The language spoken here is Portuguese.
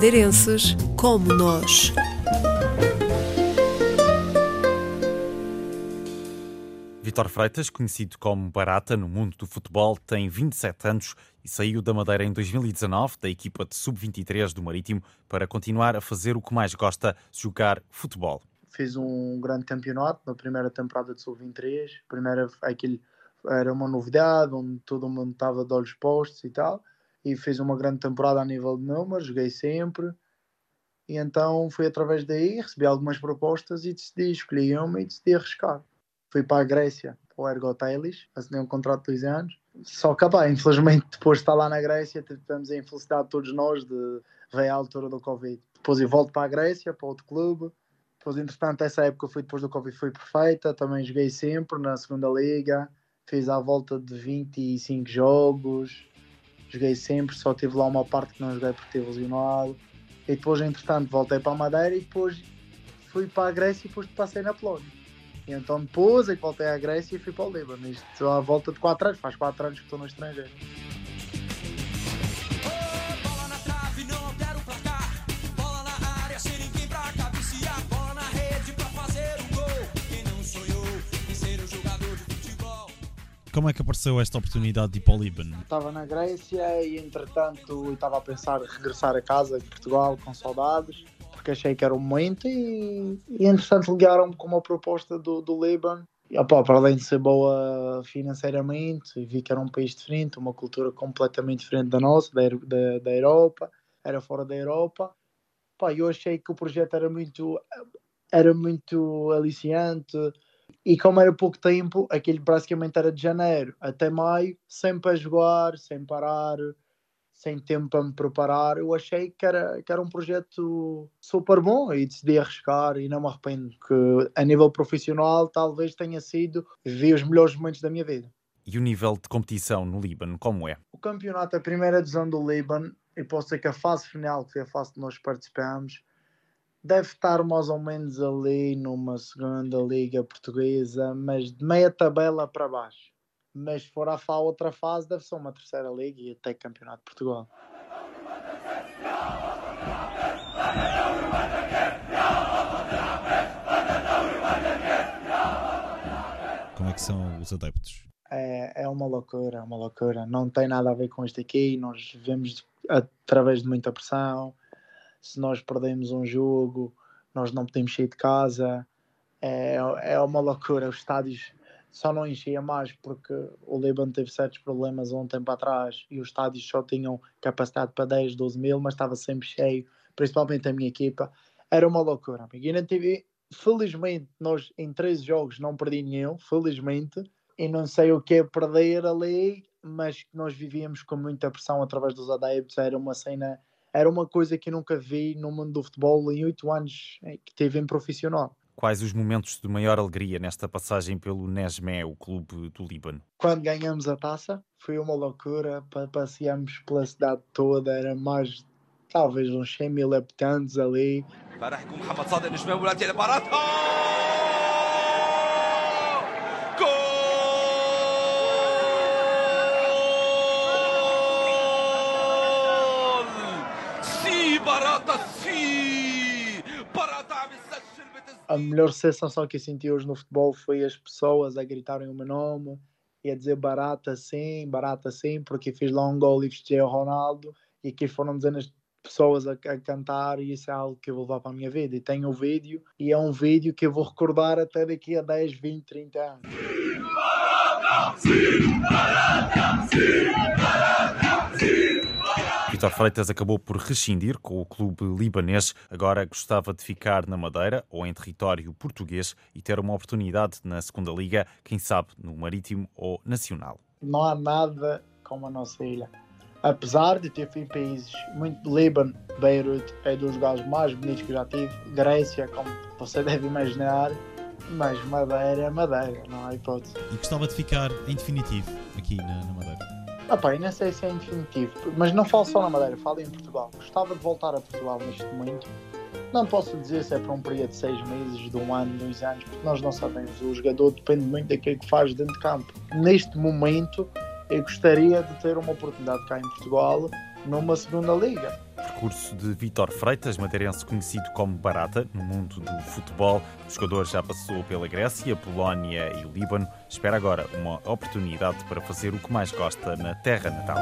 madeirenses como nós. Vitor Freitas, conhecido como Barata no mundo do futebol, tem 27 anos e saiu da Madeira em 2019 da equipa de sub-23 do Marítimo para continuar a fazer o que mais gosta, jogar futebol. Fiz um grande campeonato na primeira temporada de sub-23, primeira aquele era uma novidade, onde todo mundo estava de olhos postos e tal, e fiz uma grande temporada a nível de números, joguei sempre, e então foi através daí, recebi algumas propostas e decidi, escolhi uma e decidi arriscar fui para a Grécia, para o Ergotelis, assinei um contrato de dois anos. Só que, pá, infelizmente, depois de estar lá na Grécia, tivemos a infelicidade todos nós de ver a altura do Covid. Depois eu volto para a Grécia, para outro clube. Depois, entretanto, essa época foi depois do Covid foi perfeita. Também joguei sempre na segunda liga. Fiz à volta de 25 jogos. Joguei sempre, só tive lá uma parte que não joguei porque estive lesionado. E depois, entretanto, voltei para a Madeira e depois fui para a Grécia e depois passei na Polónia. E então depois é que voltei à Grécia e fui para o Líbano. Isto à volta de 4 anos, faz 4 anos que estou no estrangeiro. Como é que apareceu esta oportunidade de ir para o Líbano? Estava na Grécia e entretanto estava a pensar regressar a casa em Portugal com saudades porque achei que era o momento e, e entretanto ligaram-me com uma proposta do, do Líbano e, opa, para além de ser boa financeiramente, vi que era um país diferente, uma cultura completamente diferente da nossa, da, da, da Europa, era fora da Europa. Opa, eu achei que o projeto era muito, era muito aliciante e como era pouco tempo, aquilo basicamente era de janeiro até maio, sempre a jogar, sem parar, sem tempo para me preparar, eu achei que era, que era um projeto super bom e decidi arriscar e não me arrependo, que a nível profissional talvez tenha sido, vi os melhores momentos da minha vida. E o nível de competição no Líbano, como é? O campeonato, a primeira divisão do Líbano, e posso dizer que a fase final, que foi a fase que nós participamos, deve estar mais ou menos ali numa segunda liga portuguesa, mas de meia tabela para baixo mas se for a outra fase, deve ser uma terceira liga e até campeonato de Portugal. Como é que são os adeptos? É, é uma loucura, é uma loucura. Não tem nada a ver com isto aqui. Nós vivemos através de muita pressão. Se nós perdemos um jogo, nós não podemos sair de casa. É, é uma loucura. Os estádios só não enchia mais porque o Líbano teve certos problemas há um tempo atrás e os estádios só tinham capacidade para 10, 12 mil, mas estava sempre cheio, principalmente a minha equipa. Era uma loucura, amigo. E na TV, felizmente, nós em 13 jogos não perdi nenhum, felizmente, e não sei o que é perder ali, mas nós vivíamos com muita pressão através dos adeptos. Era uma cena, era uma coisa que eu nunca vi no mundo do futebol em 8 anos que teve em profissional. Quais os momentos de maior alegria nesta passagem pelo Nesmé, o clube do Líbano? Quando ganhamos a taça, foi uma loucura. Passeamos pela cidade toda, era mais talvez uns 100 mil habitantes ali. A melhor sensação que eu senti hoje no futebol foi as pessoas a gritarem o meu nome e a dizer barata sim, barata sim, porque fiz lá um gol e festejei o Ronaldo e aqui foram dezenas pessoas a, a, cantar e isso é algo que eu vou levar para a minha vida. E tenho o um vídeo e é um vídeo que eu vou recordar até daqui a 10, 20, 30 anos. Sim, barata, sim, barata, sim, barata, sim. Vitor Freitas acabou por rescindir com o clube libanês. Agora gostava de ficar na Madeira ou em território português e ter uma oportunidade na segunda Liga, quem sabe no Marítimo ou Nacional. Não há nada como a nossa ilha. Apesar de ter feito países muito. Líbano, Beirut é dos lugares mais bonitos que já tive. Grécia, como você deve imaginar. Mas Madeira é Madeira, não há hipótese. E gostava de ficar em definitivo aqui na, na Madeira? Ah pá, nem sei se é definitivo, mas não falo só na Madeira, falo em Portugal. Gostava de voltar a Portugal neste momento. Não posso dizer se é para um período de seis meses, de um ano, dois anos, porque nós não sabemos. O jogador depende muito daquilo que faz dentro de campo. Neste momento, eu gostaria de ter uma oportunidade cá em Portugal, numa segunda liga percurso de Vitor Freitas, madeirense conhecido como Barata, no mundo do futebol. O jogador já passou pela Grécia, Polónia e Líbano. Espera agora uma oportunidade para fazer o que mais gosta na terra natal.